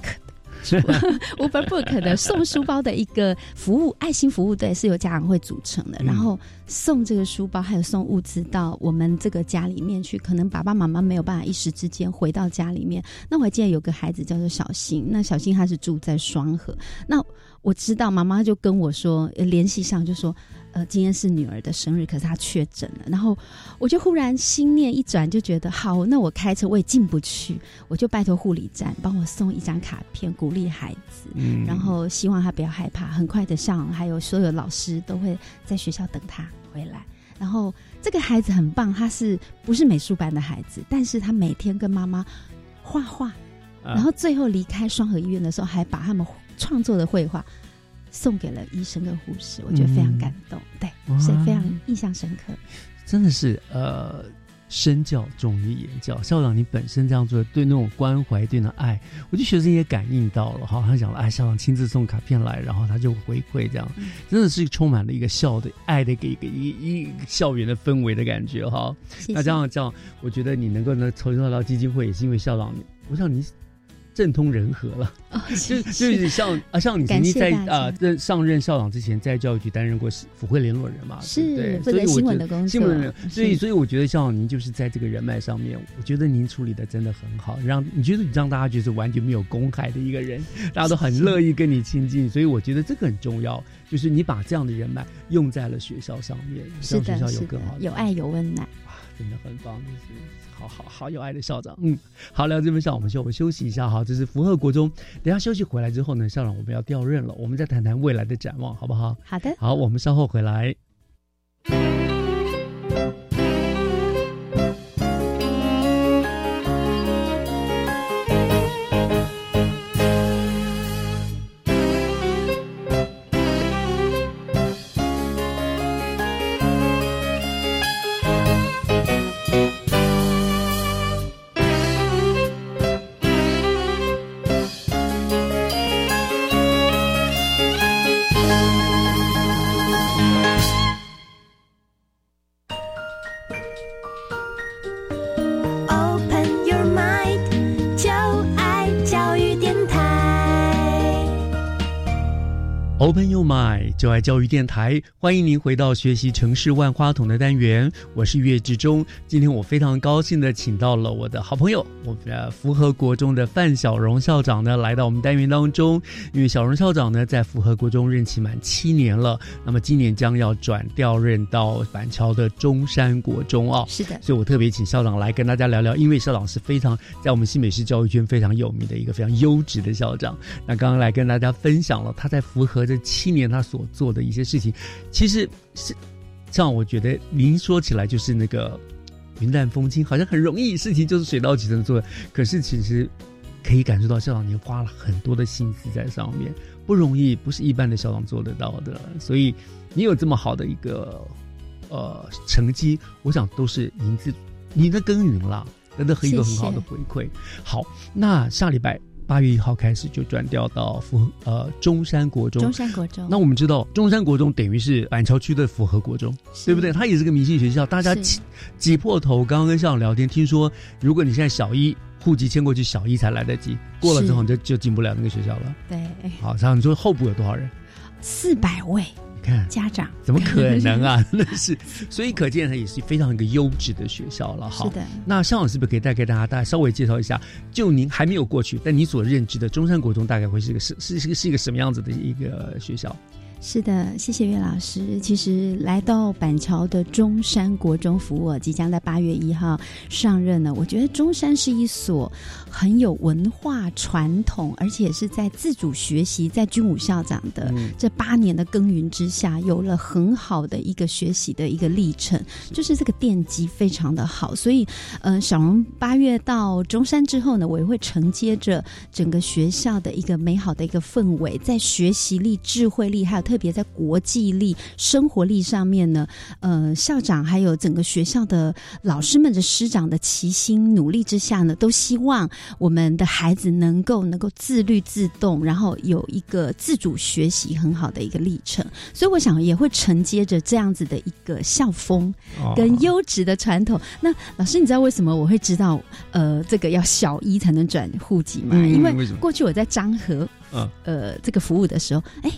[laughs] Uber Book 的 [laughs] 送书包的一个服务爱心服务队是由家长会组成的，然后送这个书包，还有送物资到我们这个家里面去。可能爸爸妈妈没有办法一时之间回到家里面，那我还记得有个孩子叫做小新，那小新他是住在双河，那我知道妈妈就跟我说联系上就说。呃，今天是女儿的生日，可是她确诊了。然后我就忽然心念一转，就觉得好，那我开车我也进不去，我就拜托护理站帮我送一张卡片，鼓励孩子，然后希望他不要害怕。很快的，上还有所有老师都会在学校等他回来。然后这个孩子很棒，他是不是美术班的孩子？但是他每天跟妈妈画画，然后最后离开双河医院的时候，还把他们创作的绘画。送给了医生跟护士，我觉得非常感动，对，所以非常印象深刻。真的是呃。身教重于言教，校长，你本身这样做，对那种关怀，对那爱，我觉得学生也感应到了哈。他讲了，哎，校长亲自送卡片来，然后他就回馈，这样真的是充满了一个校的爱的一个一个一一校园的氛围的感觉哈。那这样这样，我觉得你能够呢筹到到基金会，也是因为校长，我想你。政通人和了，[laughs] 就就是像啊，像你曾经在啊任上任校长之前，在教育局担任过府会联络人嘛，是对，所以新闻的工作，新闻，所以所以我觉得校长您就是在这个人脉上面，我觉得您处理的真的很好，让你觉得你让大家觉得完全没有公害的一个人，大家都很乐意跟你亲近，所以我觉得这个很重要，就是你把这样的人脉用在了学校上面，让学校有更好的有爱有温暖，哇，真的很棒，就是。好好好有爱的校长，嗯，好聊这边校，我们休我们休息一下哈。这是福和国中，等下休息回来之后呢，校长我们要调任了，我们再谈谈未来的展望，好不好？好的，好，我们稍后回来。Open your mind，就爱教育电台，欢迎您回到学习城市万花筒的单元。我是岳志忠，今天我非常高兴的请到了我的好朋友，我们福和国中的范小荣校长呢，来到我们单元当中。因为小荣校长呢，在福和国中任期满七年了，那么今年将要转调任到板桥的中山国中哦。是的，所以我特别请校长来跟大家聊聊，因为校长是非常在我们新北市教育圈非常有名的一个非常优质的校长。那刚刚来跟大家分享了他在福和。这七年他所做的一些事情，其实是像我觉得您说起来就是那个云淡风轻，好像很容易，事情就是水到渠成做。可是其实可以感受到校长您花了很多的心思在上面，不容易，不是一般的校长做得到的。所以你有这么好的一个呃成绩，我想都是您自您的耕耘啦，得到一个很好的回馈。好，那下礼拜。八月一号开始就转调到福呃中山国中，中山国中。那我们知道中山国中等于是板桥区的符合国中，对不对？它也是个明星学校，大家挤挤破头。刚刚跟校长聊天，听说如果你现在小一户籍迁过去，小一才来得及，过了之后你就就进不了那个学校了。对，好，然后你说候补有多少人？四百位。看家长怎么可能啊？[laughs] 那是，所以可见它也是非常一个优质的学校了。哈，是的。那向老师是不是可以带给大家，大家稍微介绍一下？就您还没有过去，但你所认知的中山国中大概会是一个是是是是一个什么样子的一个学校？是的，谢谢岳老师。其实来到板桥的中山国中服务，即将在八月一号上任呢。我觉得中山是一所很有文化传统，而且是在自主学习，在军武校长的这八年的耕耘之下，有了很好的一个学习的一个历程，就是这个奠基非常的好。所以，呃，小荣八月到中山之后呢，我也会承接着整个学校的一个美好的一个氛围，在学习力、智慧力还有。特别在国际力、生活力上面呢，呃，校长还有整个学校的老师们的师长的齐心努力之下呢，都希望我们的孩子能够能够自律自动，然后有一个自主学习很好的一个历程。所以我想也会承接着这样子的一个校风跟优质的传统。那老师，你知道为什么我会知道呃这个要小一才能转户籍吗？因为过去我在漳河呃这个服务的时候，哎。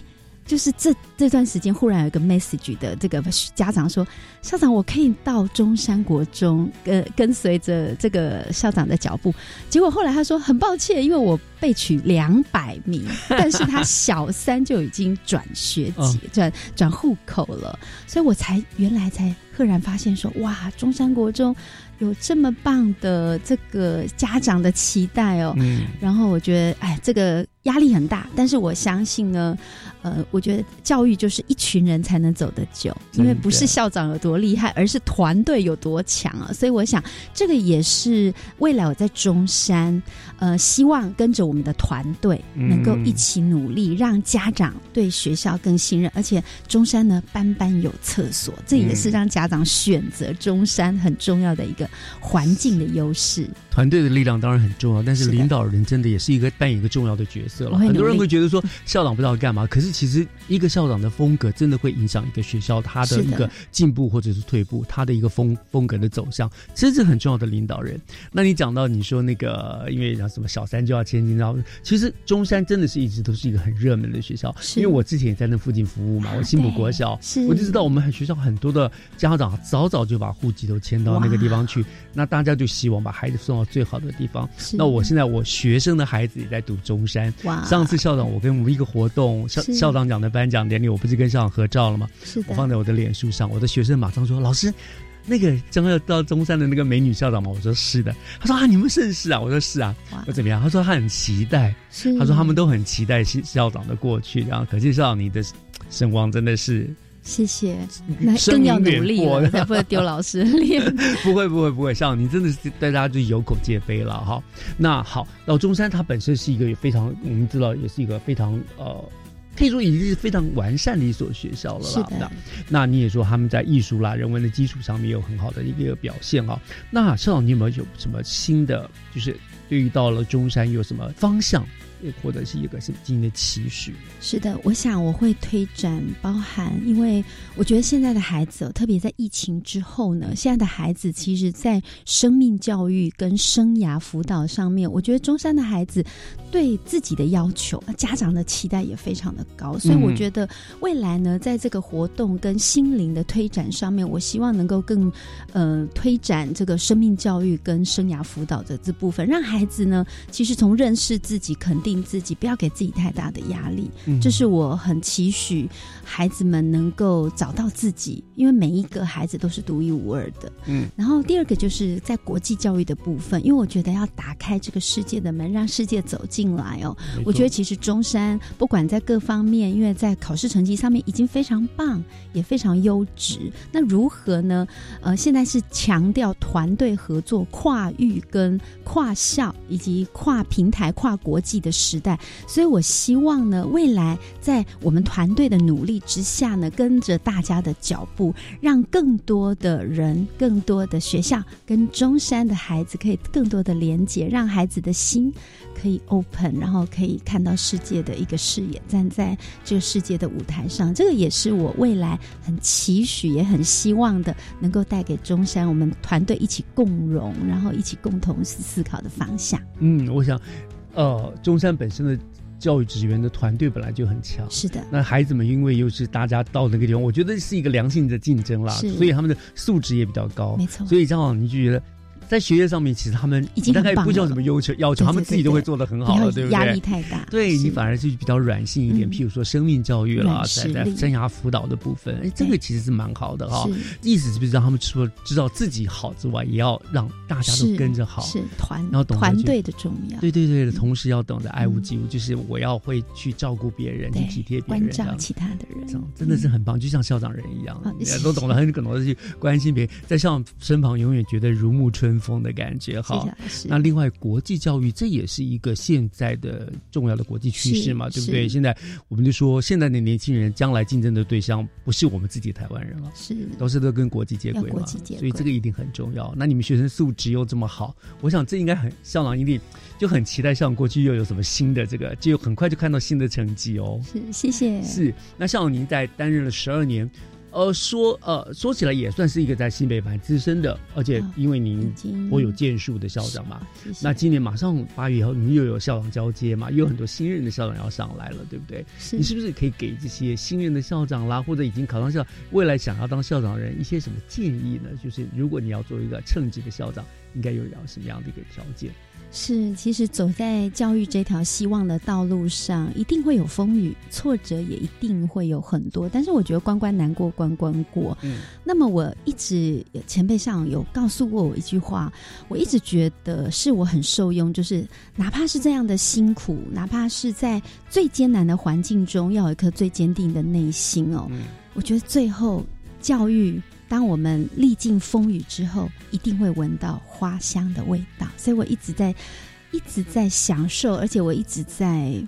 就是这这段时间，忽然有一个 message 的这个家长说：“校长，我可以到中山国中，跟跟随着这个校长的脚步。”结果后来他说：“很抱歉，因为我被取两百名，[laughs] 但是他小三就已经转学籍、转转户口了，所以我才原来才赫然发现说：哇，中山国中。”有这么棒的这个家长的期待哦，嗯，然后我觉得，哎，这个压力很大，但是我相信呢，呃，我觉得教育就是一群人才能走得久，因为不是校长有多厉害，而是团队有多强啊。所以我想，这个也是未来我在中山，呃，希望跟着我们的团队能够一起努力，让家长对学校更信任。而且中山呢，班班有厕所，这也是让家长选择中山很重要的一个环境的优势。团队的力量当然很重要，但是领导人真的也是一个扮演一个重要的角色了。很多人会觉得说校长不知道干嘛，可是其实一个校长的风格真的会影响一个学校他的一个进步或者是退步，他的一个风风格的走向，其实是很重要的领导人。那你讲到你说那个，因为讲什么小三就要千金，然后其实中山真的是一直都是一个很热门的学校，因为我之前也在那附近服务嘛，我新浦国小，我就知道我们学校很多的家长早早就把户籍都迁到那个地方去，那大家就希望把孩子送到最好的地方。那我现在我学生的孩子也在读中山。哇！上次校长我跟我们一个活动，校校长讲的颁奖典礼，我不是跟校长合照了吗？是的。我放在我的脸书上，我的学生马上说：“老师，那个将要到中山的那个美女校长吗？”我说：“是的。”他说：“啊，你们认识啊？”我说：“是啊。”我怎么样？他说：“他很期待。”他说：“他们都很期待校校长的过去。”然后可见校长你的声望真的是。谢谢，那更要努力了，才不会丢老师脸。[laughs] 不会不会不会，像你真的是大家就有口皆碑了哈。那好，到中山它本身是一个非常，我们知道也是一个非常呃，可以说已经是非常完善的一所学校了啦。那那你也说他们在艺术啦、人文的基础上面有很好的一个表现啊。那校长，你有没有有什么新的，就是对于到了中山有什么方向？或者是一个是今年的期许。是的，我想我会推展包含，因为我觉得现在的孩子，特别在疫情之后呢，现在的孩子其实，在生命教育跟生涯辅导上面，我觉得中山的孩子对自己的要求，家长的期待也非常的高，所以我觉得未来呢，在这个活动跟心灵的推展上面，我希望能够更呃推展这个生命教育跟生涯辅导的这部分，让孩子呢，其实从认识自己肯定。自己不要给自己太大的压力，这是我很期许孩子们能够找到自己，因为每一个孩子都是独一无二的。嗯，然后第二个就是在国际教育的部分，因为我觉得要打开这个世界的门，让世界走进来哦。我觉得其实中山不管在各方面，因为在考试成绩上面已经非常棒，也非常优质。那如何呢？呃，现在是强调团队合作、跨域跟跨校以及跨平台、跨国际的。时代，所以我希望呢，未来在我们团队的努力之下呢，跟着大家的脚步，让更多的人、更多的学校跟中山的孩子可以更多的连接，让孩子的心可以 open，然后可以看到世界的一个视野，站在这个世界的舞台上。这个也是我未来很期许，也很希望的，能够带给中山我们团队一起共荣，然后一起共同思考的方向。嗯，我想。呃，中山本身的教育职员的团队本来就很强，是的。那孩子们因为又是大家到那个地方，我觉得是一个良性的竞争啦，所以他们的素质也比较高，没错。所以正好你就觉得。在学业上面，其实他们已经大概不需要什么要求，要求他们自己都会做的很好了，对不对？压力太大，对你反而是比较软性一点。譬如说生命教育啦，在在生涯辅导的部分，哎，这个其实是蛮好的哈。意思是不是让他们除了知道自己好之外，也要让大家都跟着好，是团，然后懂团队的重要。对对对的同时要懂得爱屋及乌，就是我要会去照顾别人，去体贴别人，关照其他的人，真的是很棒，就像校长人一样，都懂得很懂得去关心别人，在校长身旁永远觉得如沐春风的感觉。哈，那另外国际教育这也是一个现在的重要的国际趋势嘛，对不对？现在我们就说，现在的年轻人将来竞争的对象不是我们自己台湾人了，是都是都跟国际接轨嘛，所以这个一定很重要。那你们学生素质又这么好，我想这应该很校长一定就很期待，像过去又有什么新的这个，就很快就看到新的成绩哦。是，谢谢。是，那校长您在担任了十二年。呃，说呃，说起来也算是一个在新北蛮资深的，而且因为您颇有建树的校长嘛，那今年马上八月以后，你又有校长交接嘛，又有很多新任的校长要上来了，对不对？你是不是可以给这些新任的校长啦，或者已经考上校，未来想要当校长的人一些什么建议呢？就是如果你要做一个称职的校长，应该有要什么样的一个条件？是，其实走在教育这条希望的道路上，一定会有风雨，挫折也一定会有很多。但是我觉得关关难过关关过。嗯，那么我一直前辈上有告诉过我一句话，我一直觉得是我很受用，就是哪怕是这样的辛苦，哪怕是在最艰难的环境中，要有一颗最坚定的内心哦。我觉得最后教育。当我们历尽风雨之后，一定会闻到花香的味道。所以我一直在，一直在享受，而且我一直在。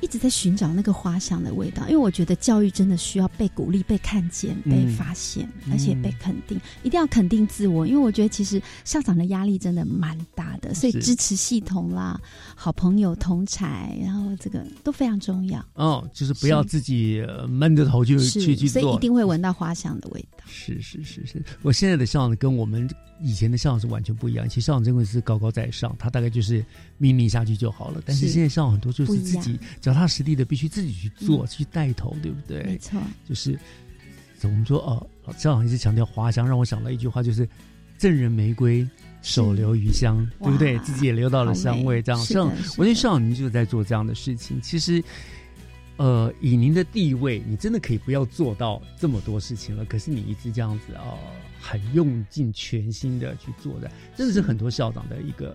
一直在寻找那个花香的味道，因为我觉得教育真的需要被鼓励、被看见、被发现，而且被肯定。一定要肯定自我，因为我觉得其实校长的压力真的蛮大的，所以支持系统啦、好朋友同才，然后这个都非常重要。哦，就是不要自己闷着头就去去做，所以一定会闻到花香的味道。是是是是，我现在的校长跟我们。以前的校长是完全不一样，其实校长真的是高高在上，他大概就是命令下去就好了。但是现在校长很多就是自己脚踏实地的，必须自己去做，去带头，对不对？没错，就是我们说哦，校长一直强调花香，让我想到一句话，就是“赠人玫瑰，手留余香”，对不对？自己也留到了香味，这样。像我觉得校长您就是在做这样的事情。其实，呃，以您的地位，你真的可以不要做到这么多事情了。可是你一直这样子呃。很用尽全心的去做的，真的是很多校长的一个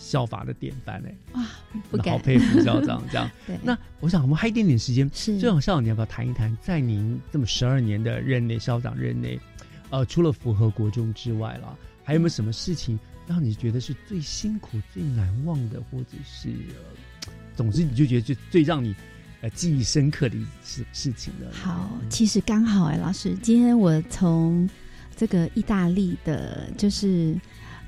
效法的典范哎！哇，不敢，好佩服校长这样。[laughs] 对，那我想我们还一点点时间，是最好校长你要不要谈一谈，在您这么十二年的任内，校长任内，呃，除了符合国中之外了，还有没有什么事情让你觉得是最辛苦、最难忘的，或者是呃，总之你就觉得最最让你呃记忆深刻的事事情呢？好，其实刚好哎，老师，今天我从。这个意大利的，就是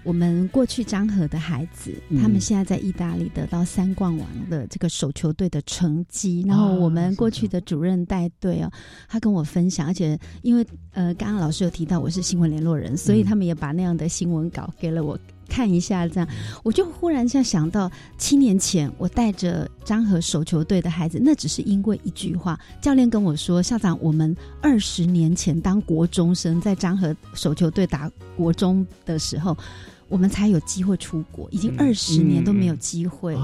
我们过去张和的孩子，他们现在在意大利得到三冠王的这个手球队的成绩。然后我们过去的主任带队哦，他跟我分享，而且因为呃，刚刚老师有提到我是新闻联络人，所以他们也把那样的新闻稿给了我。看一下，这样我就忽然下想到，七年前我带着张和手球队的孩子，那只是因为一句话，教练跟我说：“校长，我们二十年前当国中生，在张和手球队打国中的时候，我们才有机会出国，已经二十年都没有机会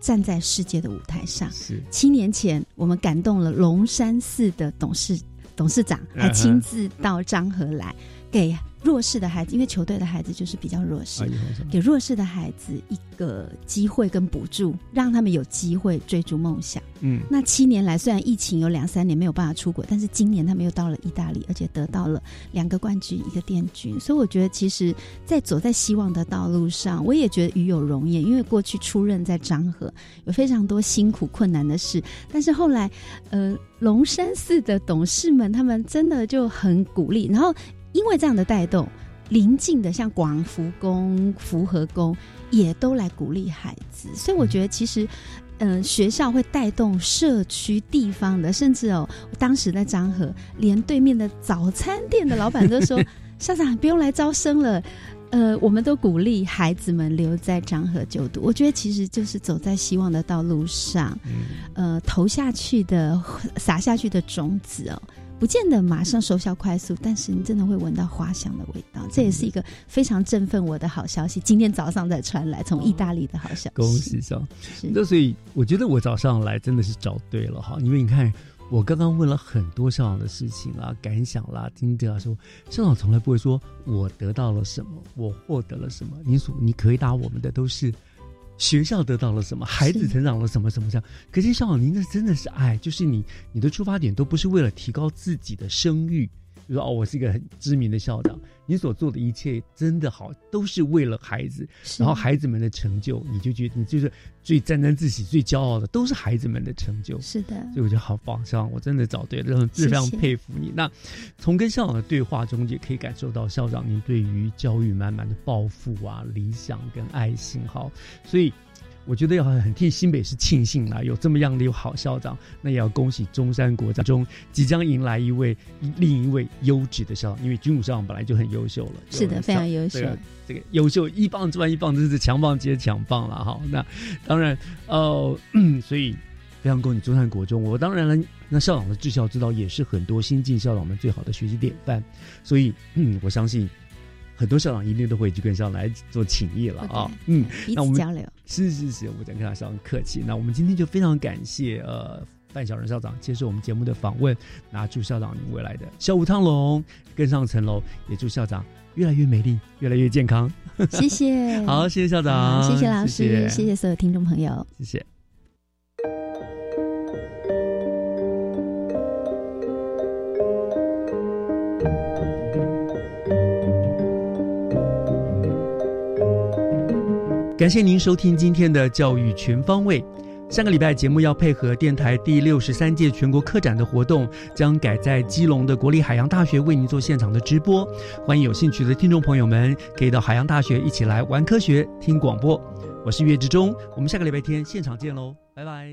站在世界的舞台上。七年前，我们感动了龙山寺的董事董事长，还亲自到漳河来给。”弱势的孩子，因为球队的孩子就是比较弱势，给弱势的孩子一个机会跟补助，让他们有机会追逐梦想。嗯，那七年来虽然疫情有两三年没有办法出国，但是今年他们又到了意大利，而且得到了两个冠军，一个殿军。所以我觉得，其实，在走在希望的道路上，我也觉得与有荣焉。因为过去出任在漳河，有非常多辛苦困难的事，但是后来，呃，龙山寺的董事们他们真的就很鼓励，然后。因为这样的带动，邻近的像广福宫、福和宫也都来鼓励孩子，所以我觉得其实，嗯，学校会带动社区地方的，甚至哦，当时在漳河，连对面的早餐店的老板都说：“ [laughs] 校长不用来招生了。”呃，我们都鼓励孩子们留在漳河就读。我觉得其实就是走在希望的道路上，呃，投下去的、撒下去的种子哦。不见得马上收效快速，但是你真的会闻到花香的味道，这也是一个非常振奋我的好消息。今天早上才传来，从意大利的好消息。恭喜上，那所以我觉得我早上来真的是找对了哈，因为你看我刚刚问了很多校长的事情啦、感想啦、听得啊，说校长从来不会说我得到了什么，我获得了什么，你所你可以答我们的都是。学校得到了什么？孩子成长了什么？什么样？可是校长，您这真的是爱，就是你你的出发点都不是为了提高自己的声誉。就说哦，我是一个很知名的校长，你所做的一切真的好，都是为了孩子，然后孩子们的成就，你就觉得你就是最沾沾自喜、最骄傲的，都是孩子们的成就。是的，所以我觉得好棒，校长，我真的找对了，非常佩服你。那从跟校长的对话中，也可以感受到校长您对于教育满满的抱负啊、理想跟爱心。好，所以。我觉得要很替新北市庆幸啦，有这么样的有好校长，那也要恭喜中山国中即将迎来一位另一位优质的校长，因为军武校长本来就很优秀了，是的，非常优秀，这个优秀一棒之外一棒，真是强棒接强棒了哈。那当然，呃，[clears throat] 所以非常恭喜中山国中。我当然了，那校长的治校之道也是很多新进校长们最好的学习典范，所以嗯，我相信。很多校长一定都会去跟校长来做请益了啊。嗯，那我们交流是是是，我讲跟他校长客气。那我们今天就非常感谢呃范小仁校长接受我们节目的访问，那祝校长未来的小武汤龙更上层楼，也祝校长越来越美丽，越来越健康。谢谢，[laughs] 好，谢谢校长，[laughs] 谢谢老师，谢谢所有听众朋友，谢谢。感谢您收听今天的教育全方位。下个礼拜节目要配合电台第六十三届全国科展的活动，将改在基隆的国立海洋大学为您做现场的直播。欢迎有兴趣的听众朋友们可以到海洋大学一起来玩科学、听广播。我是月志忠，我们下个礼拜天现场见喽，拜拜。